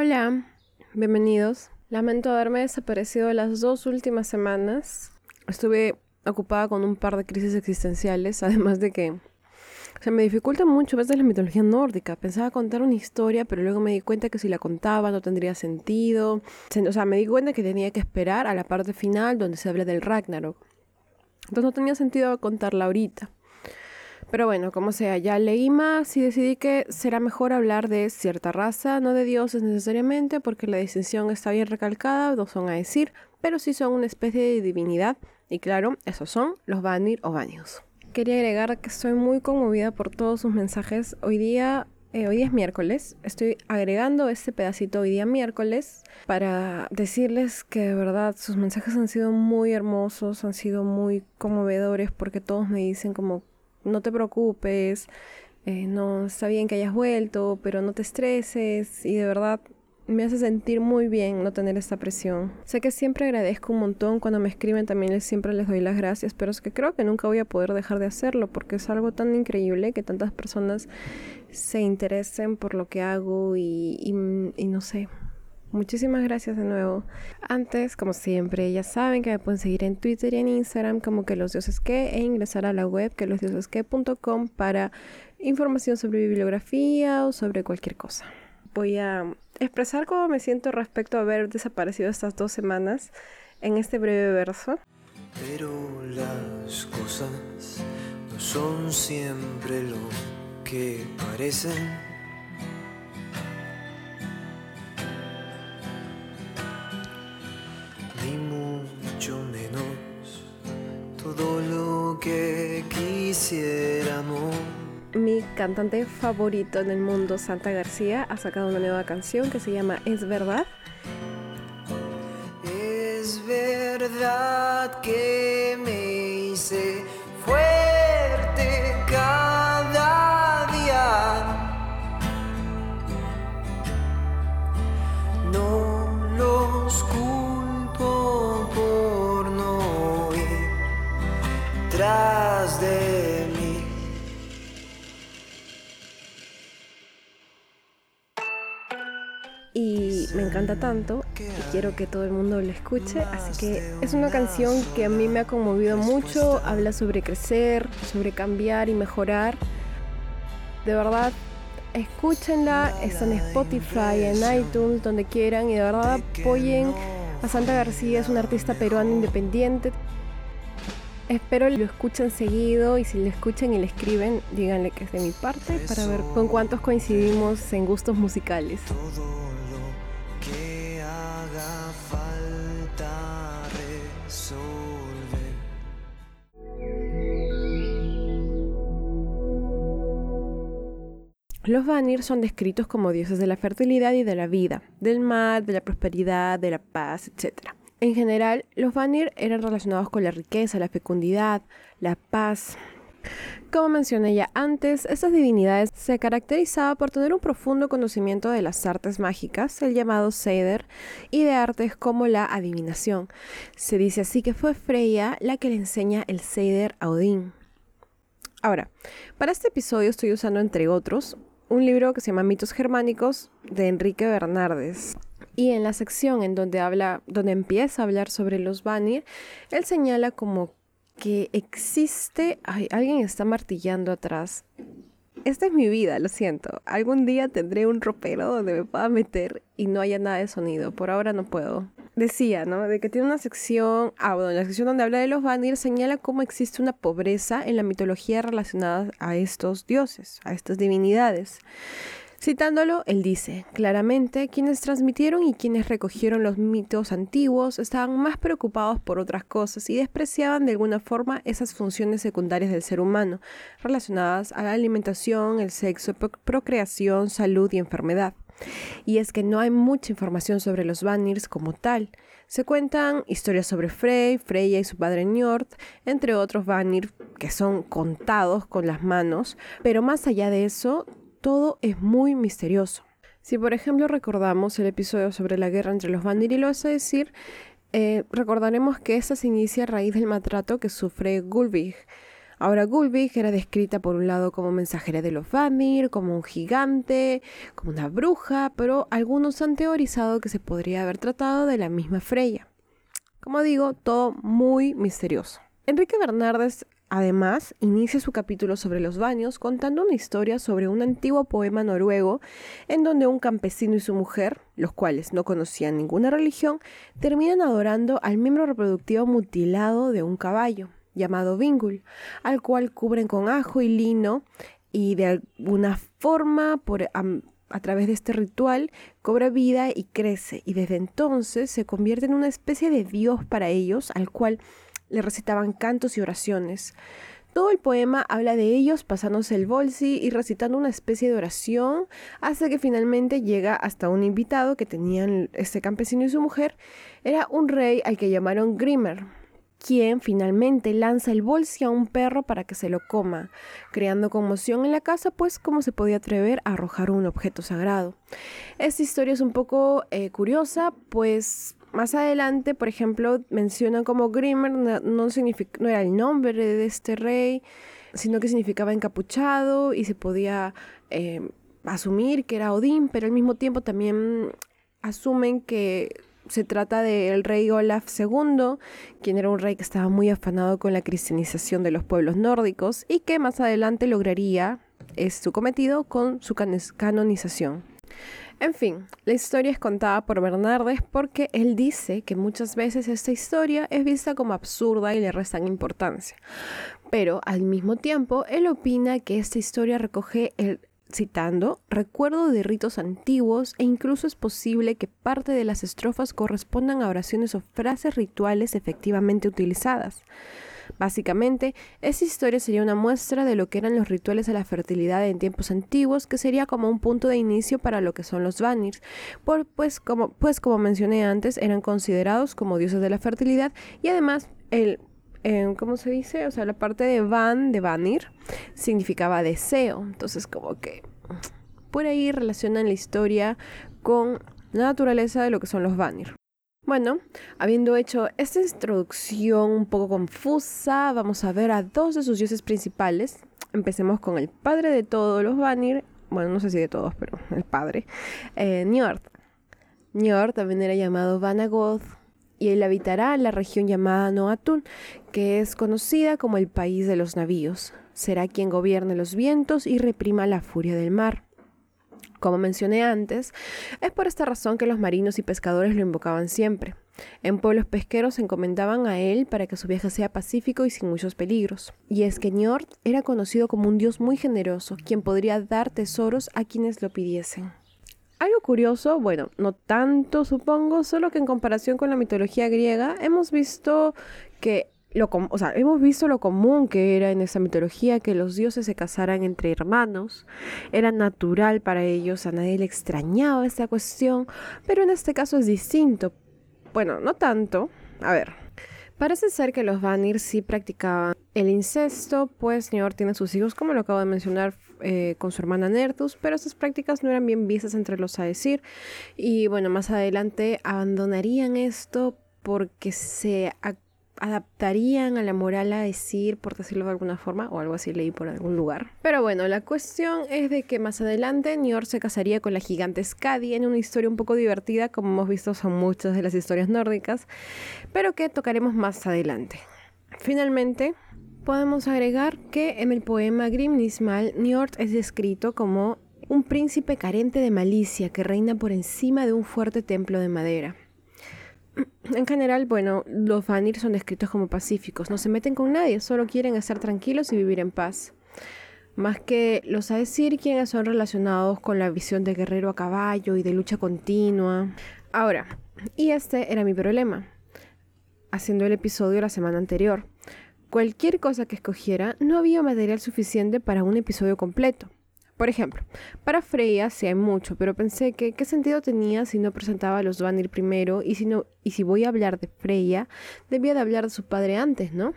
Hola, bienvenidos. Lamento haberme desaparecido las dos últimas semanas. Estuve ocupada con un par de crisis existenciales, además de que se me dificulta mucho a veces la mitología nórdica. Pensaba contar una historia, pero luego me di cuenta que si la contaba no tendría sentido. O sea, me di cuenta que tenía que esperar a la parte final donde se habla del Ragnarok. Entonces no tenía sentido contarla ahorita. Pero bueno, como sea, ya leí más y decidí que será mejor hablar de cierta raza, no de dioses necesariamente, porque la distinción está bien recalcada, no son a decir, pero sí son una especie de divinidad. Y claro, esos son los Vanir o Vanios. Quería agregar que estoy muy conmovida por todos sus mensajes. Hoy día eh, hoy día es miércoles, estoy agregando este pedacito hoy día miércoles para decirles que de verdad sus mensajes han sido muy hermosos, han sido muy conmovedores porque todos me dicen como no te preocupes, eh, no está bien que hayas vuelto, pero no te estreses y de verdad me hace sentir muy bien no tener esta presión. Sé que siempre agradezco un montón cuando me escriben, también siempre les doy las gracias, pero es que creo que nunca voy a poder dejar de hacerlo porque es algo tan increíble que tantas personas se interesen por lo que hago y, y no sé, Muchísimas gracias de nuevo. Antes, como siempre, ya saben que me pueden seguir en Twitter y en Instagram como que los dioses que e ingresar a la web que losdiosesque.com para información sobre bibliografía o sobre cualquier cosa. Voy a expresar cómo me siento respecto a haber desaparecido estas dos semanas en este breve verso. Pero las cosas no son siempre lo que parecen ni mucho menos todo lo que quisiéramos. Mi cantante favorito en el mundo, Santa García, ha sacado una nueva canción que se llama Es verdad. Es verdad que me hice fuerte cada día. No los de mí. Y me encanta tanto y quiero que todo el mundo lo escuche, así que es una canción que a mí me ha conmovido mucho, habla sobre crecer, sobre cambiar y mejorar. De verdad, escúchenla, está en Spotify, en iTunes, donde quieran y de verdad apoyen a Santa García es una artista peruana independiente. Espero lo escuchen seguido y si lo escuchan y le escriben, díganle que es de mi parte para ver con cuántos coincidimos en gustos musicales. Los Vanir son descritos como dioses de la fertilidad y de la vida, del mar, de la prosperidad, de la paz, etc. En general, los Vanir eran relacionados con la riqueza, la fecundidad, la paz. Como mencioné ya antes, estas divinidades se caracterizaban por tener un profundo conocimiento de las artes mágicas, el llamado Seder, y de artes como la adivinación. Se dice así que fue Freya la que le enseña el Seder a Odín. Ahora, para este episodio estoy usando entre otros un libro que se llama Mitos Germánicos de Enrique Bernardes. Y en la sección en donde habla, donde empieza a hablar sobre los Vanir, él señala como que existe, ay, alguien está martillando atrás. Esta es mi vida, lo siento. Algún día tendré un ropero donde me pueda meter y no haya nada de sonido. Por ahora no puedo. Decía, ¿no? De que tiene una sección, ah, bueno, la sección donde habla de los Vanir señala cómo existe una pobreza en la mitología relacionada a estos dioses, a estas divinidades. Citándolo, él dice, claramente, quienes transmitieron y quienes recogieron los mitos antiguos estaban más preocupados por otras cosas y despreciaban de alguna forma esas funciones secundarias del ser humano, relacionadas a la alimentación, el sexo, procreación, salud y enfermedad. Y es que no hay mucha información sobre los Vanirs como tal. Se cuentan historias sobre Frey, Freya y su padre Njord, entre otros Vanir que son contados con las manos, pero más allá de eso, todo es muy misterioso. Si por ejemplo recordamos el episodio sobre la guerra entre los y los Aesir, eh, recordaremos que esta se inicia a raíz del maltrato que sufre Gulvig Ahora Gulvig era descrita por un lado como mensajera de los Vanir, como un gigante, como una bruja, pero algunos han teorizado que se podría haber tratado de la misma Freya. Como digo, todo muy misterioso. Enrique Bernardes Además, inicia su capítulo sobre los baños contando una historia sobre un antiguo poema noruego en donde un campesino y su mujer, los cuales no conocían ninguna religión, terminan adorando al miembro reproductivo mutilado de un caballo, llamado Vingul, al cual cubren con ajo y lino y de alguna forma por, a, a través de este ritual cobra vida y crece y desde entonces se convierte en una especie de dios para ellos al cual le recitaban cantos y oraciones. Todo el poema habla de ellos pasándose el bolsi y recitando una especie de oración hasta que finalmente llega hasta un invitado que tenían este campesino y su mujer. Era un rey al que llamaron Grimmer, quien finalmente lanza el bolsi a un perro para que se lo coma, creando conmoción en la casa, pues cómo se podía atrever a arrojar un objeto sagrado. Esta historia es un poco eh, curiosa, pues más adelante, por ejemplo, mencionan como Grimmer no, era el nombre de este rey, sino que significaba encapuchado y se podía eh, asumir que era Odín, pero al mismo tiempo también asumen que se trata del rey Olaf II, quien era un rey que estaba muy afanado con la cristianización de los pueblos nórdicos y que más adelante lograría es su cometido con su canonización. En fin, la historia es contada por Bernardes porque él dice que muchas veces esta historia es vista como absurda y le restan importancia. Pero al mismo tiempo, él opina que esta historia recoge el citando, recuerdo de ritos antiguos e incluso es posible que parte de las estrofas correspondan a oraciones o frases rituales efectivamente utilizadas. Básicamente, esta historia sería una muestra de lo que eran los rituales de la fertilidad en tiempos antiguos, que sería como un punto de inicio para lo que son los Vanirs, pues, como, pues como mencioné antes, eran considerados como dioses de la fertilidad y además el ¿cómo se dice? O sea, la parte de van, de vanir, significaba deseo. Entonces, como que por ahí relacionan la historia con la naturaleza de lo que son los vanir. Bueno, habiendo hecho esta introducción un poco confusa, vamos a ver a dos de sus dioses principales. Empecemos con el padre de todos los Vanir, bueno, no sé si de todos, pero el padre, eh, Njord. Njord también era llamado Vanagoth y él habitará la región llamada Noatun, que es conocida como el país de los navíos. Será quien gobierne los vientos y reprima la furia del mar. Como mencioné antes, es por esta razón que los marinos y pescadores lo invocaban siempre. En pueblos pesqueros se encomendaban a él para que su viaje sea pacífico y sin muchos peligros. Y es que Njord era conocido como un dios muy generoso, quien podría dar tesoros a quienes lo pidiesen. Algo curioso, bueno, no tanto supongo, solo que en comparación con la mitología griega hemos visto que lo, o sea, hemos visto lo común que era en esa mitología que los dioses se casaran entre hermanos. Era natural para ellos, a nadie le extrañaba esta cuestión, pero en este caso es distinto. Bueno, no tanto. A ver, parece ser que los Vanir sí practicaban el incesto, pues Nior tiene sus hijos, como lo acabo de mencionar, eh, con su hermana Nertus, pero esas prácticas no eran bien vistas entre los Aesir. Y bueno, más adelante abandonarían esto porque se adaptarían a la moral a decir, por decirlo de alguna forma, o algo así leí por algún lugar. Pero bueno, la cuestión es de que más adelante Nior se casaría con la gigante Skadi en una historia un poco divertida, como hemos visto son muchas de las historias nórdicas, pero que tocaremos más adelante. Finalmente, podemos agregar que en el poema Grimnismal, Njord es descrito como un príncipe carente de malicia que reina por encima de un fuerte templo de madera. En general, bueno, los Vanir son descritos como pacíficos, no se meten con nadie, solo quieren estar tranquilos y vivir en paz. Más que los Aesir, quienes son relacionados con la visión de guerrero a caballo y de lucha continua. Ahora, y este era mi problema, haciendo el episodio la semana anterior. Cualquier cosa que escogiera, no había material suficiente para un episodio completo. Por ejemplo, para Freya sí hay mucho, pero pensé que qué sentido tenía si no presentaba a los Vanir primero y si, no, y si voy a hablar de Freya, debía de hablar de su padre antes, ¿no?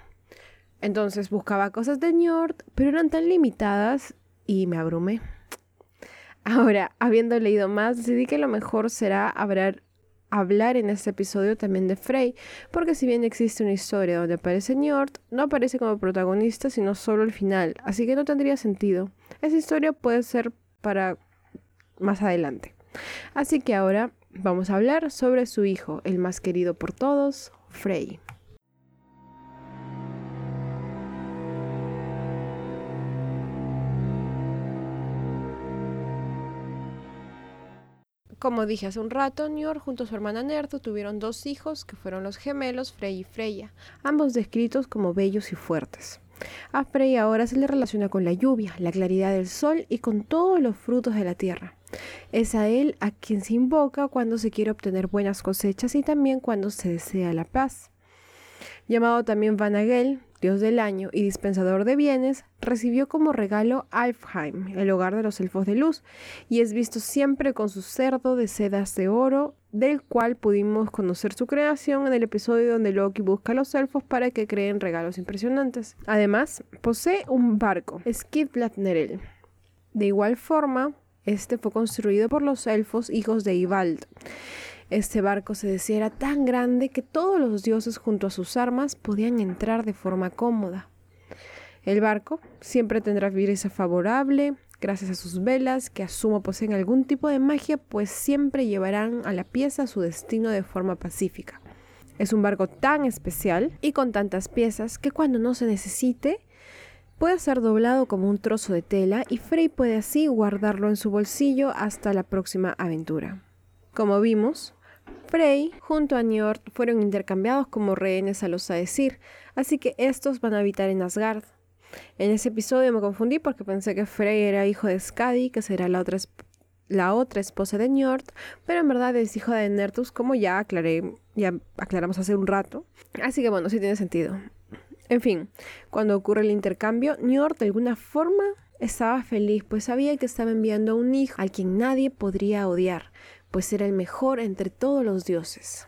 Entonces buscaba cosas de Njord, pero eran tan limitadas y me abrumé. Ahora, habiendo leído más, decidí que lo mejor será hablar, hablar en este episodio también de Frey, porque si bien existe una historia donde aparece Njord, no aparece como protagonista, sino solo al final, así que no tendría sentido. Esa historia puede ser para más adelante. Así que ahora vamos a hablar sobre su hijo, el más querido por todos, Frey. Como dije hace un rato, Nior junto a su hermana Nerto tuvieron dos hijos que fueron los gemelos Frey y Freya, ambos descritos como bellos y fuertes. A Frey ahora se le relaciona con la lluvia, la claridad del sol y con todos los frutos de la tierra. Es a él a quien se invoca cuando se quiere obtener buenas cosechas y también cuando se desea la paz. Llamado también Vanagel, dios del año y dispensador de bienes, recibió como regalo Alfheim, el hogar de los elfos de luz, y es visto siempre con su cerdo de sedas de oro, del cual pudimos conocer su creación en el episodio donde Loki busca a los elfos para que creen regalos impresionantes. Además, posee un barco, Skidbladnerel. De igual forma, este fue construido por los elfos hijos de Ivald. Este barco se decía era tan grande que todos los dioses junto a sus armas podían entrar de forma cómoda. El barco siempre tendrá brisa favorable, gracias a sus velas, que asumo poseen algún tipo de magia, pues siempre llevarán a la pieza su destino de forma pacífica. Es un barco tan especial y con tantas piezas que cuando no se necesite, puede ser doblado como un trozo de tela y Frey puede así guardarlo en su bolsillo hasta la próxima aventura. Como vimos, Frey junto a Njord fueron intercambiados como rehenes a los Aesir, así que estos van a habitar en Asgard. En ese episodio me confundí porque pensé que Frey era hijo de Skadi, que será la otra, la otra esposa de Njord, pero en verdad es hijo de Nertus, como ya aclaré, ya aclaramos hace un rato. Así que bueno, sí tiene sentido. En fin, cuando ocurre el intercambio, Njord de alguna forma estaba feliz, pues sabía que estaba enviando a un hijo al quien nadie podría odiar, pues era el mejor entre todos los dioses.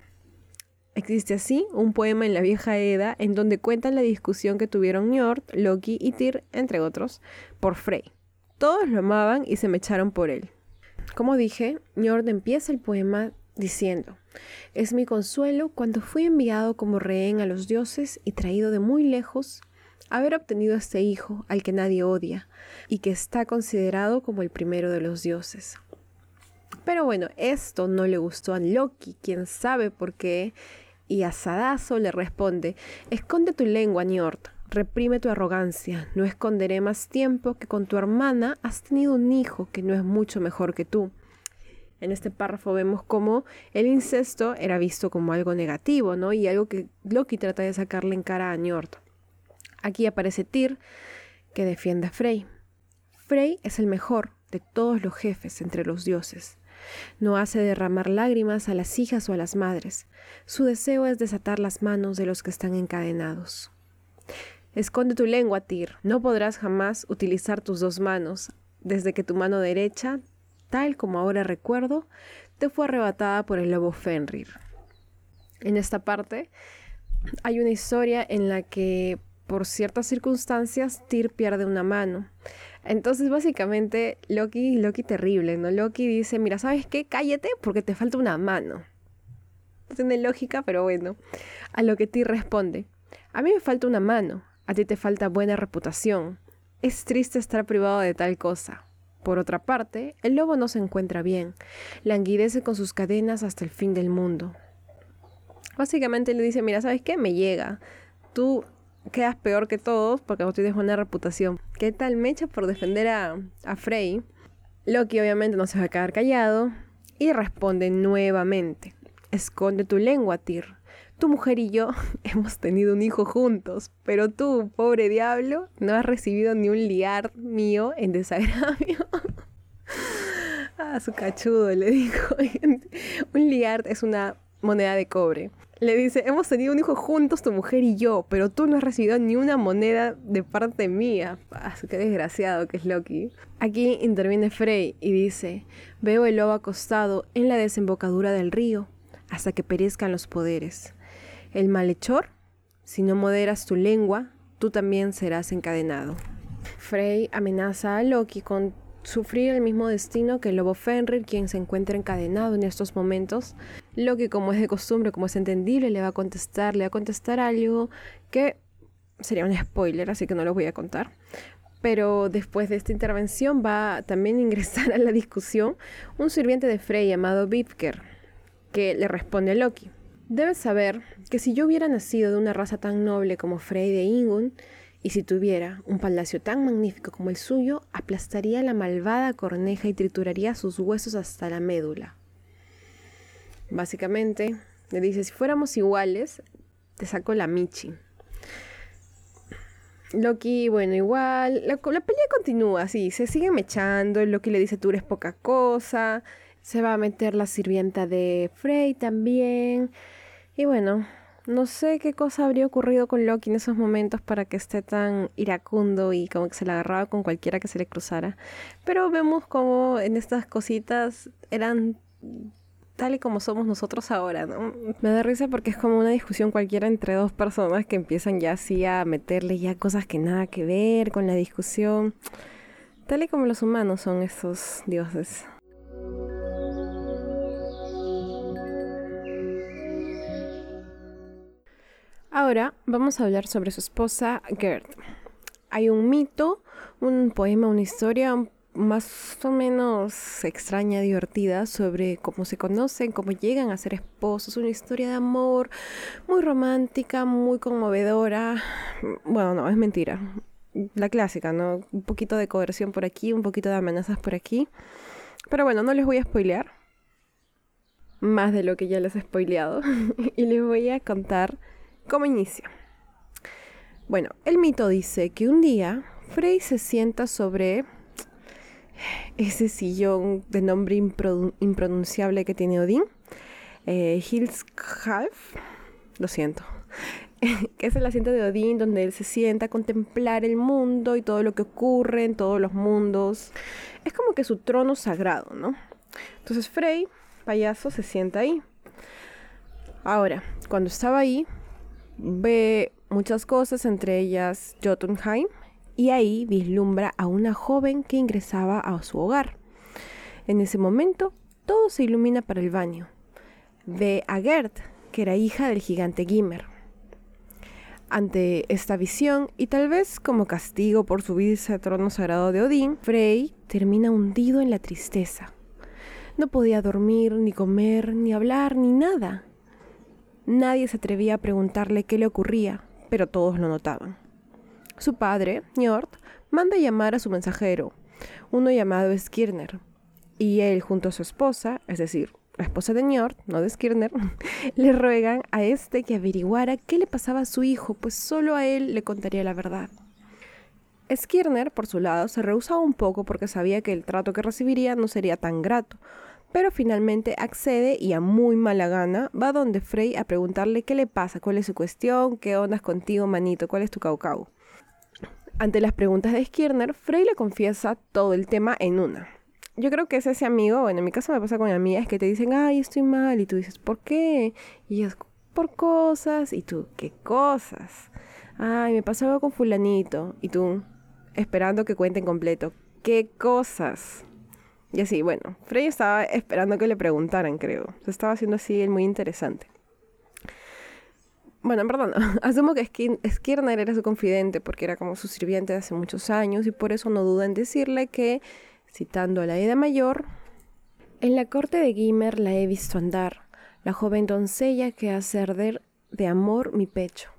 Existe así un poema en la vieja Edda en donde cuentan la discusión que tuvieron Njord, Loki y Tyr, entre otros, por Frey. Todos lo amaban y se me echaron por él. Como dije, Njord empieza el poema diciendo, es mi consuelo cuando fui enviado como rehén a los dioses y traído de muy lejos, haber obtenido este hijo al que nadie odia y que está considerado como el primero de los dioses. Pero bueno, esto no le gustó a Loki, quién sabe por qué. Y a Sadazo le responde, esconde tu lengua, Njord, reprime tu arrogancia, no esconderé más tiempo que con tu hermana has tenido un hijo que no es mucho mejor que tú. En este párrafo vemos cómo el incesto era visto como algo negativo, ¿no? Y algo que Loki trata de sacarle en cara a Njord. Aquí aparece Tyr, que defiende a Frey. Frey es el mejor de todos los jefes entre los dioses. No hace derramar lágrimas a las hijas o a las madres. Su deseo es desatar las manos de los que están encadenados. Esconde tu lengua, Tyr. No podrás jamás utilizar tus dos manos, desde que tu mano derecha, tal como ahora recuerdo, te fue arrebatada por el lobo Fenrir. En esta parte hay una historia en la que por ciertas circunstancias Tyr pierde una mano. Entonces, básicamente, Loki, Loki terrible, ¿no? Loki dice, mira, ¿sabes qué? Cállate porque te falta una mano. No tiene lógica, pero bueno. A lo que Ti responde, a mí me falta una mano, a ti te falta buena reputación. Es triste estar privado de tal cosa. Por otra parte, el lobo no se encuentra bien, languidece con sus cadenas hasta el fin del mundo. Básicamente le dice, mira, ¿sabes qué? Me llega. Tú quedas peor que todos porque vos tienes buena reputación. ¿Qué tal Mecha por defender a, a Frey? Loki obviamente no se va a quedar callado y responde nuevamente. Esconde tu lengua, Tyr. Tu mujer y yo hemos tenido un hijo juntos, pero tú, pobre diablo, no has recibido ni un liar mío en desagravio. ah, su cachudo, le dijo. un liard es una moneda de cobre. Le dice, hemos tenido un hijo juntos, tu mujer y yo, pero tú no has recibido ni una moneda de parte mía. Ah, qué desgraciado que es Loki. Aquí interviene Frey y dice, veo el lobo acostado en la desembocadura del río, hasta que perezcan los poderes. El malhechor, si no moderas tu lengua, tú también serás encadenado. Frey amenaza a Loki con sufrir el mismo destino que el lobo Fenrir, quien se encuentra encadenado en estos momentos. Loki, como es de costumbre, como es entendible, le va a contestar, le va a contestar algo que sería un spoiler, así que no lo voy a contar. Pero después de esta intervención va también a ingresar a la discusión un sirviente de Frey llamado Bifker, que le responde a Loki. Debes saber que si yo hubiera nacido de una raza tan noble como Frey de Ingun, y si tuviera un palacio tan magnífico como el suyo, aplastaría la malvada corneja y trituraría sus huesos hasta la médula. Básicamente, le dice, si fuéramos iguales, te saco la Michi. Loki, bueno, igual, la, la pelea continúa, sí, se sigue mechando, Loki le dice, tú eres poca cosa, se va a meter la sirvienta de Frey también, y bueno, no sé qué cosa habría ocurrido con Loki en esos momentos para que esté tan iracundo y como que se le agarraba con cualquiera que se le cruzara. Pero vemos como en estas cositas eran tal y como somos nosotros ahora, ¿no? Me da risa porque es como una discusión cualquiera entre dos personas que empiezan ya así a meterle ya cosas que nada que ver con la discusión. Tal y como los humanos son estos dioses. Ahora vamos a hablar sobre su esposa Gerd. Hay un mito, un poema, una historia más o menos extraña, divertida sobre cómo se conocen, cómo llegan a ser esposos, una historia de amor muy romántica, muy conmovedora. Bueno, no, es mentira. La clásica, ¿no? Un poquito de coerción por aquí, un poquito de amenazas por aquí. Pero bueno, no les voy a spoilear más de lo que ya les he spoileado y les voy a contar ¿Cómo inicia? Bueno, el mito dice que un día Frey se sienta sobre ese sillón de nombre impronunciable que tiene Odín, eh, lo siento, que es el asiento de Odín donde él se sienta a contemplar el mundo y todo lo que ocurre en todos los mundos. Es como que su trono sagrado, ¿no? Entonces Frey, payaso, se sienta ahí. Ahora, cuando estaba ahí, ve muchas cosas, entre ellas Jotunheim, y ahí vislumbra a una joven que ingresaba a su hogar. En ese momento, todo se ilumina para el baño. Ve a Gerd, que era hija del gigante Gimmer. Ante esta visión, y tal vez como castigo por subirse al trono sagrado de Odín, Frey termina hundido en la tristeza. No podía dormir, ni comer, ni hablar, ni nada. Nadie se atrevía a preguntarle qué le ocurría, pero todos lo notaban. Su padre, Njord, manda llamar a su mensajero, uno llamado Skirner, y él junto a su esposa, es decir, la esposa de Njord, no de Skirner, le ruegan a este que averiguara qué le pasaba a su hijo, pues solo a él le contaría la verdad. Skirner, por su lado, se rehusaba un poco porque sabía que el trato que recibiría no sería tan grato, pero finalmente accede y a muy mala gana va donde Frey a preguntarle qué le pasa, cuál es su cuestión, qué ondas contigo, manito, cuál es tu caucau. Ante las preguntas de Skirner, Frey le confiesa todo el tema en una. Yo creo que es ese amigo, bueno, en mi caso me pasa con amigas que te dicen, ay, estoy mal, y tú dices, ¿por qué? Y es por cosas, y tú, ¿qué cosas? Ay, me pasó algo con fulanito, y tú, esperando que cuenten completo, ¿qué cosas? Y así, bueno, Frey estaba esperando que le preguntaran, creo. Se estaba haciendo así muy interesante. Bueno, perdón, asumo que Skirner era su confidente porque era como su sirviente de hace muchos años y por eso no duda en decirle que, citando a la Edad Mayor, en la corte de Gimmer la he visto andar, la joven doncella que hace arder de amor mi pecho.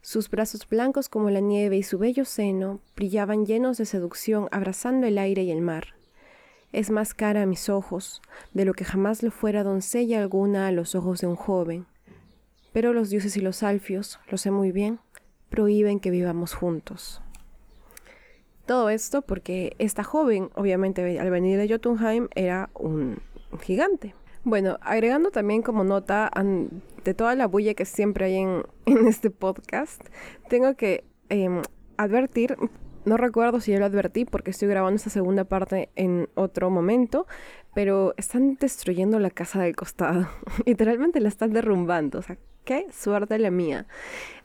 Sus brazos blancos como la nieve y su bello seno brillaban llenos de seducción abrazando el aire y el mar es más cara a mis ojos de lo que jamás lo fuera doncella alguna a los ojos de un joven. Pero los dioses y los alfios, lo sé muy bien, prohíben que vivamos juntos. Todo esto porque esta joven, obviamente al venir de Jotunheim, era un gigante. Bueno, agregando también como nota de toda la bulla que siempre hay en, este podcast, tengo que em, advertir no recuerdo si ya lo advertí porque estoy grabando esta segunda parte en otro momento, pero están destruyendo la casa del costado. Literalmente la están derrumbando. O sea, Qué suerte la mía.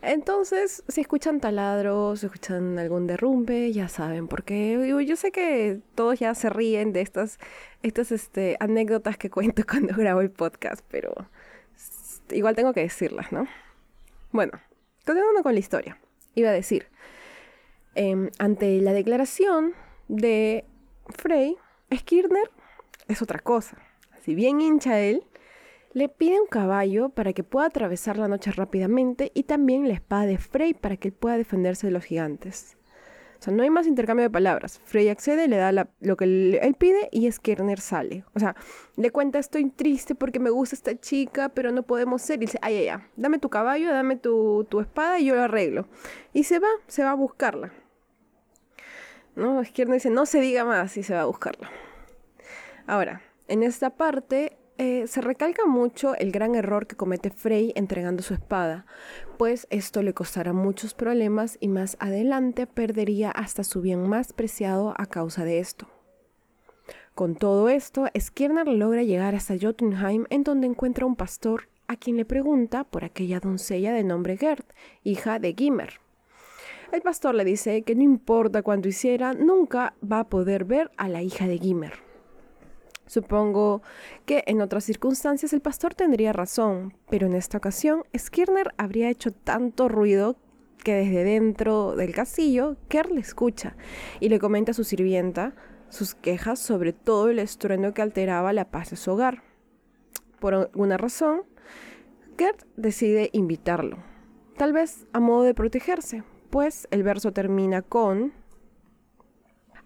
Entonces, si escuchan taladros, si escuchan algún derrumbe, ya saben, porque yo, yo sé que todos ya se ríen de estas, estas este, anécdotas que cuento cuando grabo el podcast, pero igual tengo que decirlas, ¿no? Bueno, continuando con la historia. Iba a decir, em, ante la declaración de Frey, Skirner es otra cosa. Si bien hincha él, le pide un caballo para que pueda atravesar la noche rápidamente y también la espada de Frey para que él pueda defenderse de los gigantes. O sea, no hay más intercambio de palabras. Frey accede, le da lo que él pide y Skirner sale. O sea, le cuenta, estoy triste porque me gusta esta chica, pero no podemos ser. Y dice, ay, ay, ay, dame tu caballo, dame tu, tu espada y yo lo arreglo. Y se va, se va a buscarla. ¿No? Skirner dice, no se diga más y se va a buscarla. Ahora, en esta parte eh, se recalca mucho el gran error que comete Frey entregando su espada, pues esto le costará muchos problemas y más adelante perdería hasta su bien más preciado a causa de esto. Con todo esto, Skirner logra llegar hasta Jotunheim en donde encuentra un pastor a quien le pregunta por aquella doncella de nombre Gerd, hija de Gimmer. El pastor le dice que no importa cuánto hiciera, nunca va a poder ver a la hija de Gimmer. Supongo que en otras circunstancias el pastor tendría razón, pero en esta ocasión Skirner habría hecho tanto ruido que desde dentro del castillo Kerr le escucha y le comenta a su sirvienta sus quejas sobre todo el estruendo que alteraba la paz de su hogar. Por alguna razón, Kerr decide invitarlo, tal vez a modo de protegerse, pues el verso termina con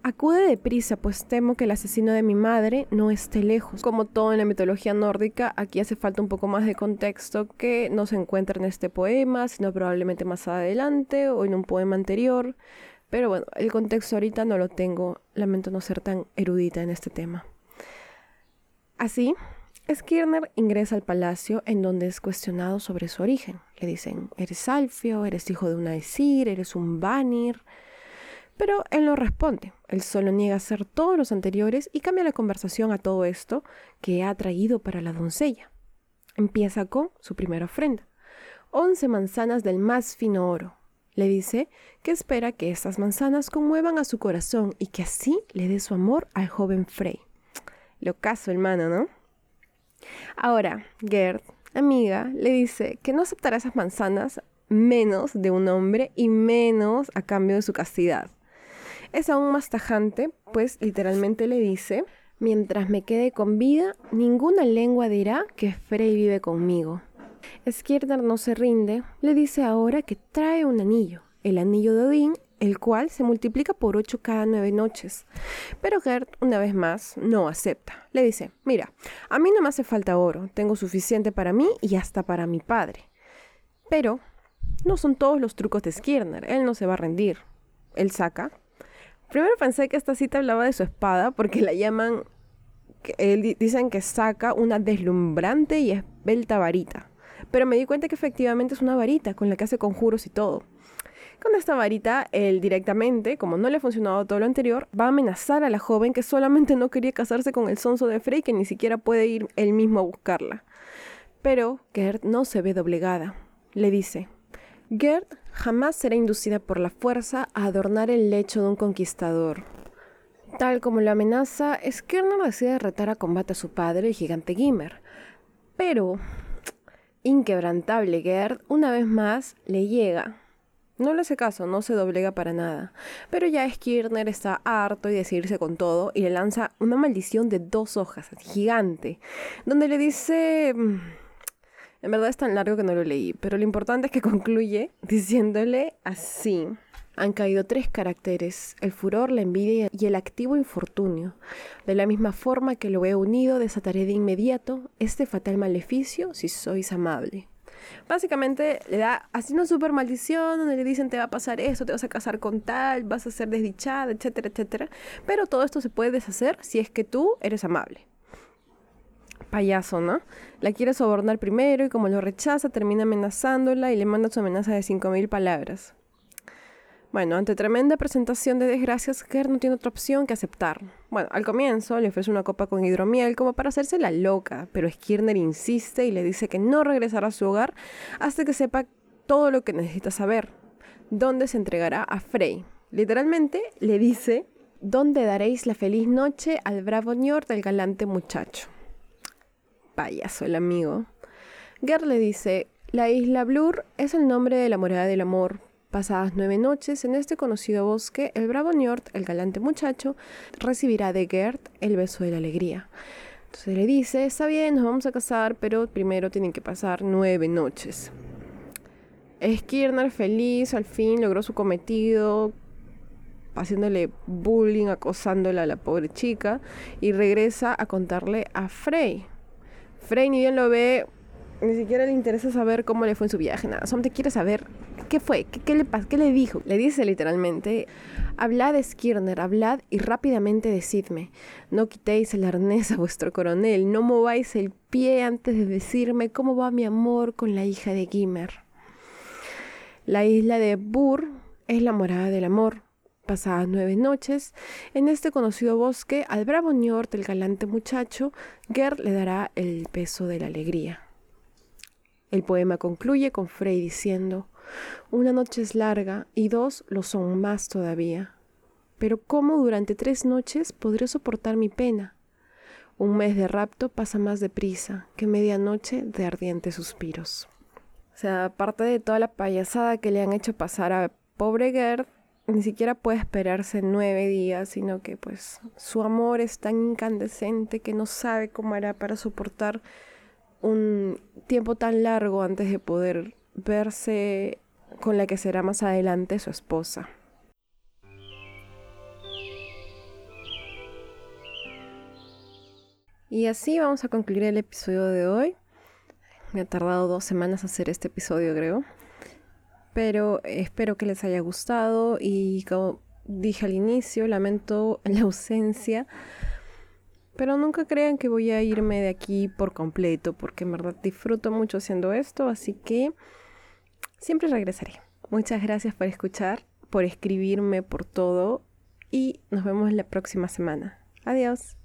Acude deprisa, pues temo que el asesino de mi madre no esté lejos. Como todo en la mitología nórdica, aquí hace falta un poco más de contexto que no se encuentra en este poema, sino probablemente más adelante o en un poema anterior. Pero bueno, el contexto ahorita no lo tengo, lamento no ser tan erudita en este tema. Así, Skirner ingresa al palacio en donde es cuestionado sobre su origen. Le dicen, eres Alfio, eres hijo de una Esir, eres un Vanir. Pero él no responde, él solo niega hacer todos los anteriores y cambia la conversación a todo esto que ha traído para la doncella. Empieza con su primera ofrenda, once manzanas del más fino oro. Le dice que espera que estas manzanas conmuevan a su corazón y que así le dé su amor al joven Frey. Lo caso, hermano, ¿no? Ahora, Gerd, amiga, le dice que no aceptará esas manzanas menos de un hombre y menos a cambio de su castidad. Es aún más tajante, pues literalmente le dice, mientras me quede con vida, ninguna lengua dirá que Frey vive conmigo. Skirner no se rinde, le dice ahora que trae un anillo, el anillo de Odín, el cual se multiplica por ocho cada nueve noches. Pero Gerd, una vez más, no acepta. Le dice, mira, a mí no me hace falta oro, tengo suficiente para mí y hasta para mi padre. Pero no son todos los trucos de Skirner, él no se va a rendir. Él saca Primero pensé que esta cita hablaba de su espada porque la llaman, él, dicen que saca una deslumbrante y esbelta varita. Pero me di cuenta que efectivamente es una varita con la que hace conjuros y todo. Con esta varita, él directamente, como no le ha funcionado todo lo anterior, va a amenazar a la joven que solamente no quería casarse con el sonso de Frey, que ni siquiera puede ir él mismo a buscarla. Pero Gerd no se ve doblegada. Le dice, Gerd jamás será inducida por la fuerza a adornar el lecho de un conquistador. Tal como la amenaza, Skirner decide retar a combate a su padre, el gigante Gimmer. Pero, inquebrantable Gerd, una vez más, le llega. No le hace caso, no se doblega para nada. Pero ya Skirner está harto y decidirse con todo y le lanza una maldición de dos hojas, gigante, donde le dice... Mm, en verdad es tan largo que no lo leí, pero lo importante es que concluye diciéndole así. Han caído tres caracteres, el furor, la envidia y el activo infortunio. De la misma forma que lo he unido, desataré de inmediato este fatal maleficio si sois amable. Básicamente le da así una super maldición donde le dicen te va a pasar esto, te vas a casar con tal, vas a ser desdichada, etcétera, etcétera. Pero todo esto se puede deshacer si es que tú eres amable payaso, ¿no? La quiere sobornar primero y como lo rechaza termina amenazándola y le manda su amenaza de 5.000 palabras. Bueno, ante tremenda presentación de desgracias, Gerd no tiene otra opción que aceptar. Bueno, al comienzo le ofrece una copa con hidromiel como para hacerse la loca, pero Skirner insiste y le dice que no regresará a su hogar hasta que sepa todo lo que necesita saber, dónde se entregará a Frey. Literalmente le dice, ¿dónde daréis la feliz noche al bravo ñor del galante muchacho? Payaso el amigo. Gerd le dice, la isla Blur es el nombre de la morada del amor, Pasadas nueve noches en este conocido bosque, el bravo Njord, el galante muchacho, recibirá de Gert el beso de la alegría. Entonces le dice, está bien, nos vamos a casar, pero primero tienen que pasar nueve noches. Skirner feliz, al fin logró su cometido, haciéndole bullying, acosándola a la pobre chica, y regresa a contarle a Frey. Frey ni bien lo ve, ni siquiera le interesa saber cómo le fue en su viaje, nada. Solamente quiere saber qué fue, qué, le pasó, qué le dijo. Le dice literalmente, hablad Skirner, hablad y rápidamente decidme. No quitéis el arnés a vuestro coronel, no mováis el pie antes de decirme cómo va mi amor con la hija de Gimmer. La isla de Bur es la morada del amor. Pasadas nueve noches, en este conocido bosque, al bravo Njord, el galante muchacho, Ger le dará el peso de la alegría. El poema concluye con Frey diciendo, una noche es larga y dos lo son más todavía. Pero ¿cómo durante tres noches podré soportar mi pena? Un mes de rapto pasa más deprisa que medianoche de ardientes suspiros. O sea, aparte de toda la payasada que le han hecho pasar a pobre Gerd, ni siquiera puede esperarse nueve días, sino que pues su amor es tan incandescente que no sabe cómo hará para soportar un tiempo tan largo antes de poder verse con la que será más adelante su esposa. Y así vamos a concluir el episodio de hoy. Me ha tardado dos semanas hacer este episodio, creo. Pero espero que les haya gustado y como dije al inicio, lamento la ausencia pero nunca crean que voy a irme de aquí por completo, porque en verdad disfruto mucho haciendo esto, así que siempre regresaré. Muchas gracias por escuchar, por escribirme, por todo, y nos vemos la próxima semana. Adiós.